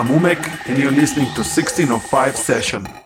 Amumek, and you're listening to 1605 Session.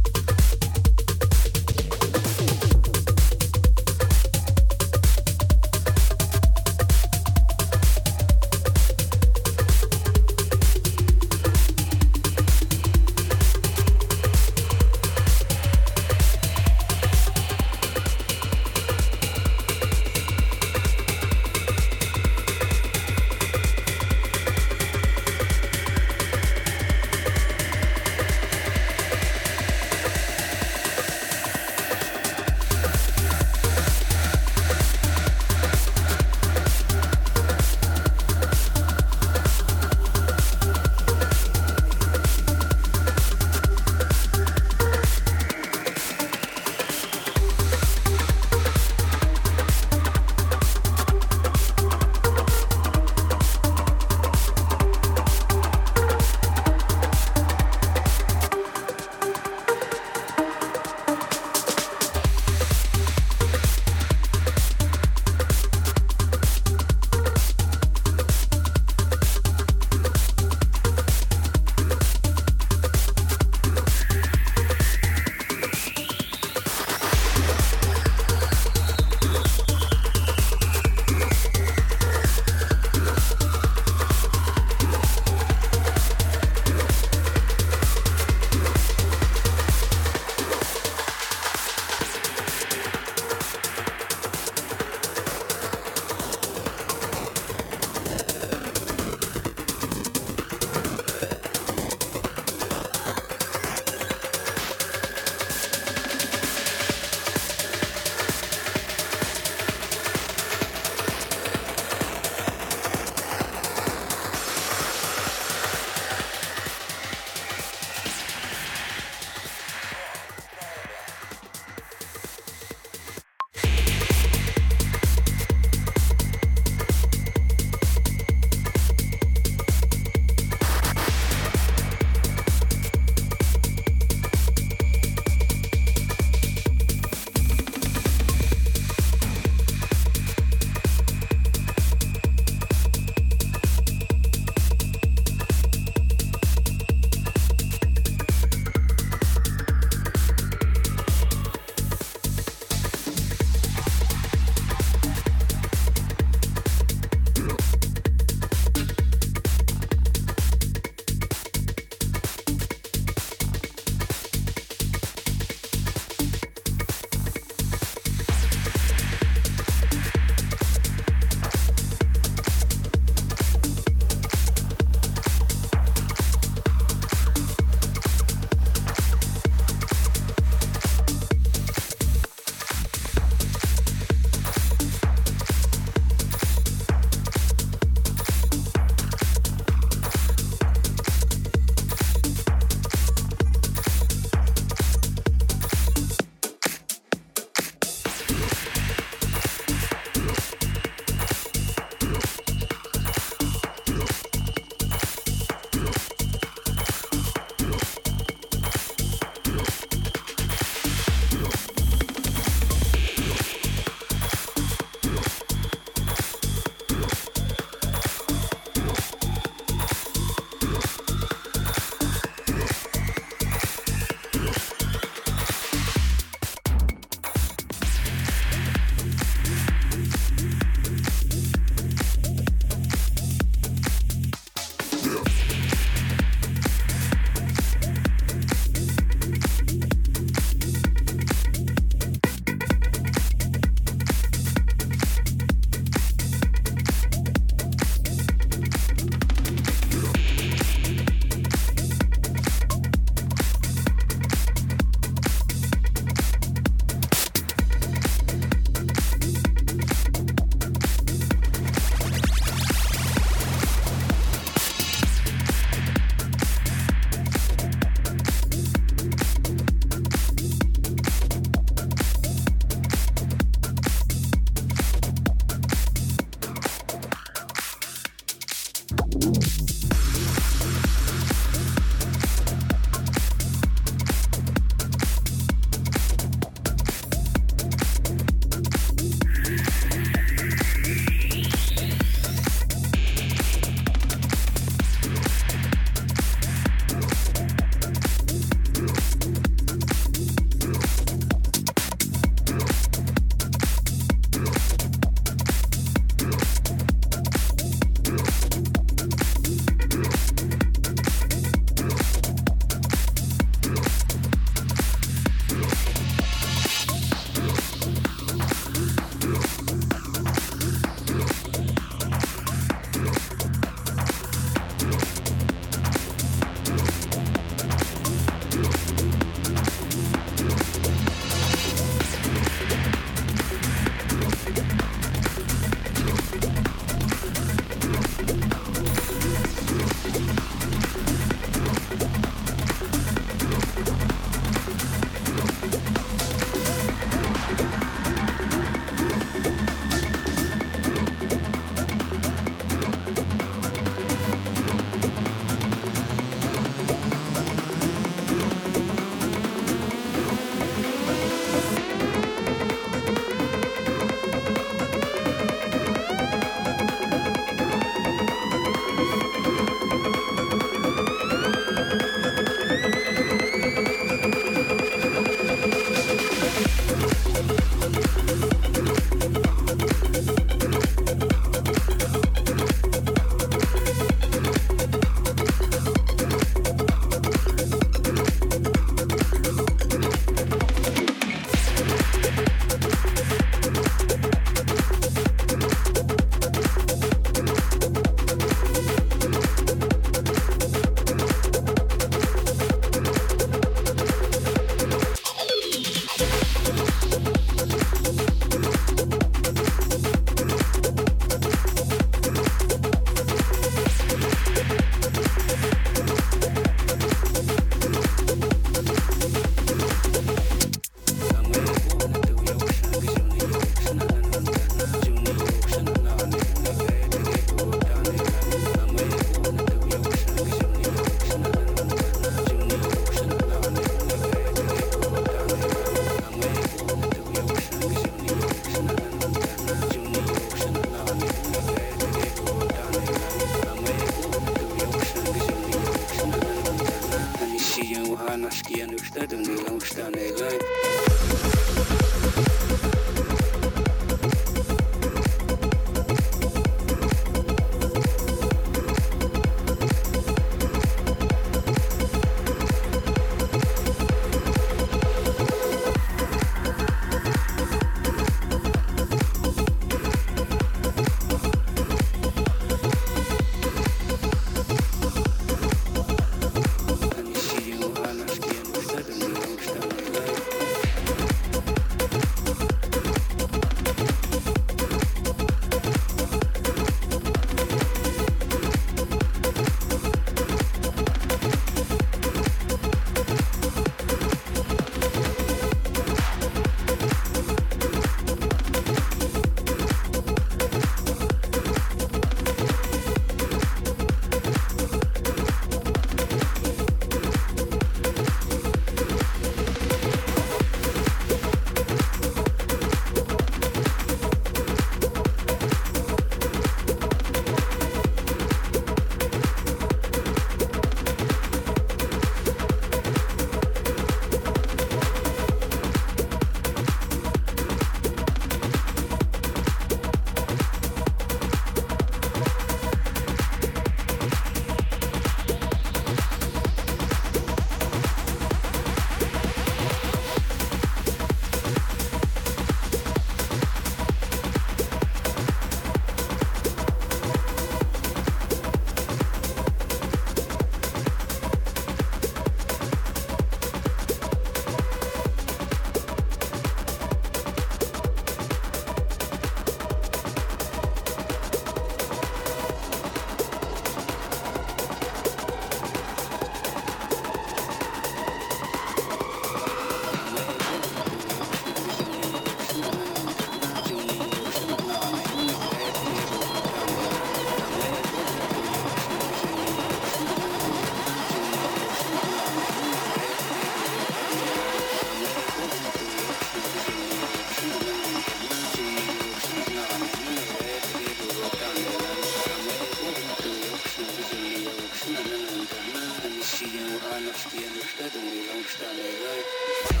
touchdown, right?